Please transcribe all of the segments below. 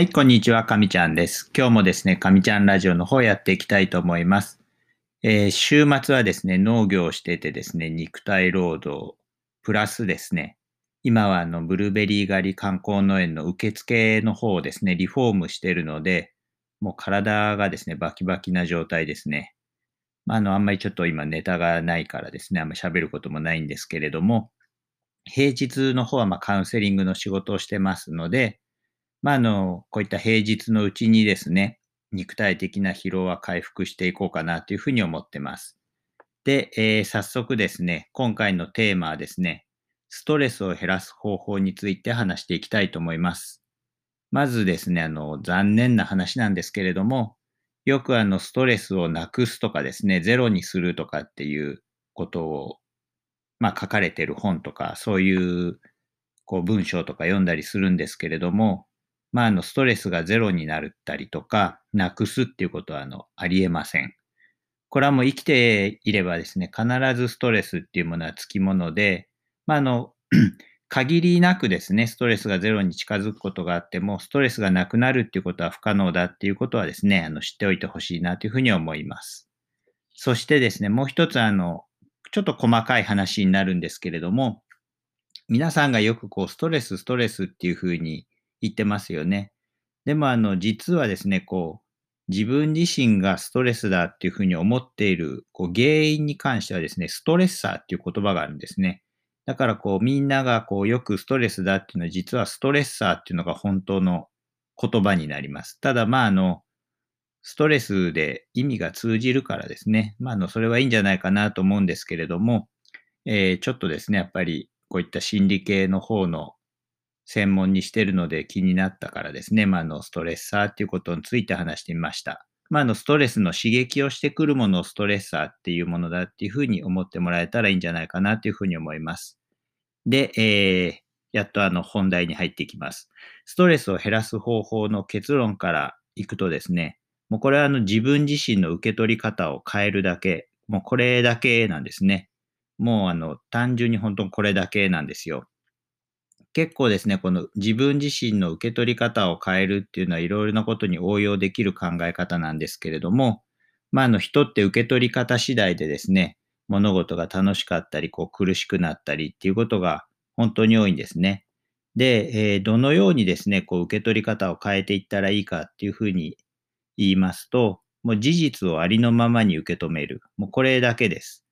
はい、こんにちは、かみちゃんです。今日もですね、かみちゃんラジオの方やっていきたいと思います。えー週末はですね、農業をしててですね、肉体労働、プラスですね、今はあの、ブルーベリー狩り観光農園の受付の方をですね、リフォームしてるので、もう体がですね、バキバキな状態ですね。あ、の、あんまりちょっと今ネタがないからですね、あんまり喋ることもないんですけれども、平日の方はまカウンセリングの仕事をしてますので、まあ、あの、こういった平日のうちにですね、肉体的な疲労は回復していこうかなというふうに思ってます。で、えー早速ですね、今回のテーマはですね、ストレスを減らす方法について話していきたいと思います。まずですね、あの、残念な話なんですけれども、よくあの、ストレスをなくすとかですね、ゼロにするとかっていうことを、まあ、書かれてる本とか、そういう、こう、文章とか読んだりするんですけれども、まあ、あの、ストレスがゼロになったりとか、なくすっていうことは、あの、ありえません。これはもう生きていればですね、必ずストレスっていうものはつきもので、まあ、あの、限りなくですね、ストレスがゼロに近づくことがあっても、ストレスがなくなるっていうことは不可能だっていうことはですね、あの、知っておいてほしいなというふうに思います。そしてですね、もう一つ、あの、ちょっと細かい話になるんですけれども、皆さんがよくこう、ストレス、ストレスっていうふうに言ってますよね。でも、あの、実はですね、こう、自分自身がストレスだっていうふうに思っているこう原因に関してはですね、ストレッサーっていう言葉があるんですね。だからこうみんながこうよくストレスだっていうのは実はストレッサーっていうのが本当の言葉になります。ただまああの、ストレスで意味が通じるからですね。まああの、それはいいんじゃないかなと思うんですけれども、えーちょっとですね、やっぱりこういった心理系の方の専門にしてるので気になったからですね、まあ、のストレッサーっていうことについて話してみました。まあ、あのストレスの刺激をしてくるものをストレッサーっていうものだっていうふうに思ってもらえたらいいんじゃないかなというふうに思います。で、えーやっとあの本題に入っていきます。ストレスを減らす方法の結論からいくとですね、もうこれはあの自分自身の受け取り方を変えるだけ、もうこれだけなんですね。もうあの単純に本当にこれだけなんですよ。結構ですね、この自分自身の受け取り方を変えるっていうのはいろいろなことに応用できる考え方なんですけれども、まあ、あの人って受け取り方次第でですね、物事が楽しかったり、こう苦しくなったりっていうことが本当に多いんですね。で、えーどのようにですね、こう受け取り方を変えていったらいいかっていうふうに言いますと、もう事実をありのままに受け止める。もうこれだけです。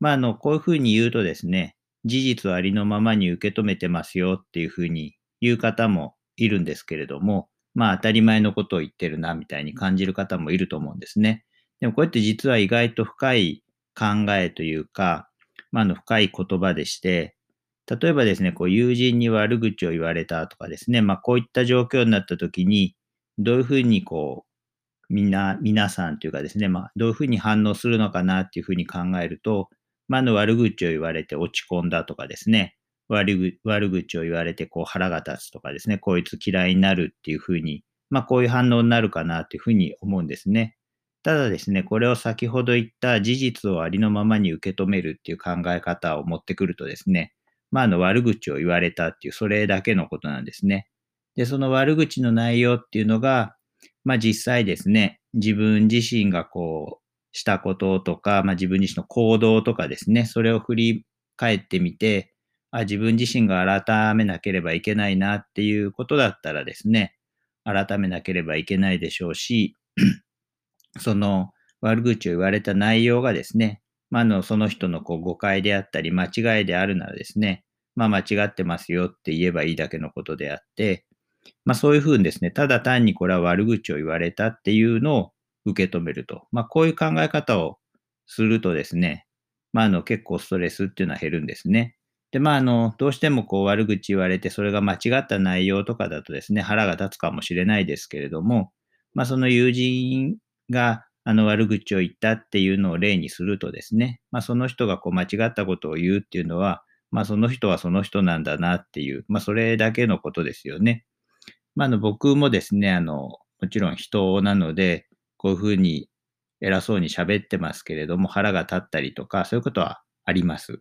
まあ、あの、こういうふうに言うとですね、事実ありのままに受け止めてますよっていうふうに言う方もいるんですけれども、まあ当たり前のことを言ってるなみたいに感じる方もいると思うんですね。でもこうやって実は意外と深い考えというか、まあ、の深い言葉でして、例えばですね、こう友人に悪口を言われたとかですね、まあこういった状況になった時に、どういうふうにこう、みんな、皆さんというかですね、まあどういうふうに反応するのかなっていうふうに考えると、まあ、の悪口を言われて落ち込んだとかですね、悪悪口を言われてこう腹が立つとかですね、こいつ嫌いになるっていうふうに、まあこういう反応になるかなっていうふうに思うんですね。ただですね、これを先ほど言った事実をありのままに受け止めるっていう考え方を持ってくるとですね、まああの悪口を言われたっていうそれだけのことなんですね。で、その悪口の内容っていうのが、まあ実際ですね、自分自身がこう、したこととか、まあ、自分自身の行動とかですね、それを振り返ってみて、あ自分自身が改めなければいけないなっていうことだったらですね、改めなければいけないでしょうし、その悪口を言われた内容がですね、まあ、のその人のこう誤解であったり、間違いであるならですね、まあ、間違ってますよって言えばいいだけのことであって、まあ、そういうふうにですね、ただ単にこれは悪口を言われたっていうのを受け止めると。まあ、こういう考え方をするとですね、まあ、あの、結構ストレスっていうのは減るんですね。で、まあ、あの、どうしてもこう悪口言われて、それが間違った内容とかだとですね、腹が立つかもしれないですけれども、まあ、その友人が、あの、悪口を言ったっていうのを例にするとですね、まあ、その人がこう間違ったことを言うっていうのは、まあ、その人はその人なんだなっていう、まあ、それだけのことですよね。まあ、あの、僕もですね、あの、もちろん人なので、こういうふうに偉そうに喋ってますけれども、腹が立ったりとか、そういうことはあります。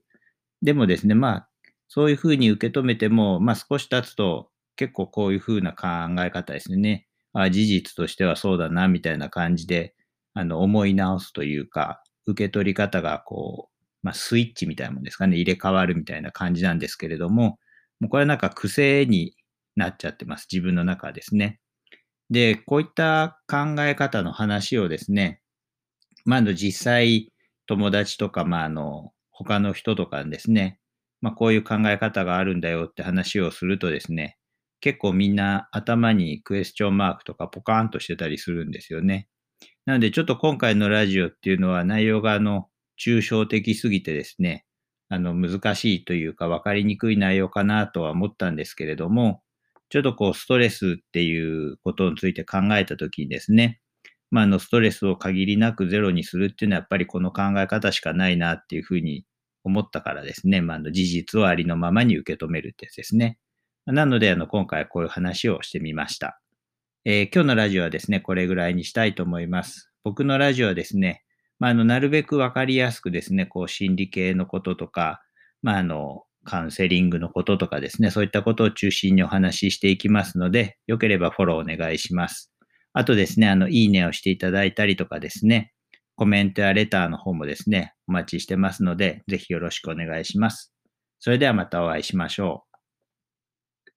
でもですね、まあ、そういうふうに受け止めても、まあ少し経つと、結構こういうふうな考え方ですね。あ事実としてはそうだな、みたいな感じで、あの、思い直すというか、受け取り方がこう、まあ、スイッチみたいなもんですかね、入れ替わるみたいな感じなんですけれども、もうこれはなんか癖になっちゃってます。自分の中ですね。で、こういった考え方の話をですね、まあ、の、実際、友達とか、まあ、あの、他の人とかですね、まあ、こういう考え方があるんだよって話をするとですね、結構みんな頭にクエスチョンマークとかポカーンとしてたりするんですよね。なのでちょっと今回のラジオっていうのは内容があの、抽象的すぎてですね、あの、難しいというか分かりにくい内容かなとは思ったんですけれども、ちょっとこう、ストレスっていうことについて考えたときにですね、まあ、あの、ストレスを限りなくゼロにするっていうのはやっぱりこの考え方しかないなっていうふうに思ったからですね、まあ、の、事実をありのままに受け止めるってやつですね。なので、あの、今回こういう話をしてみました。えー、今日のラジオはですね、これぐらいにしたいと思います。僕のラジオはですね、まあ、あの、なるべくわかりやすくですね、こう、心理系のこととか、まあ、あの、カウンセリングのこととかですね、そういったことを中心にお話ししていきますので、よければフォローお願いします。あとですね、あの、いいねをしていただいたりとかですね、コメントやレターの方もですね、お待ちしてますので、ぜひよろしくお願いします。それではまたお会いしましょう。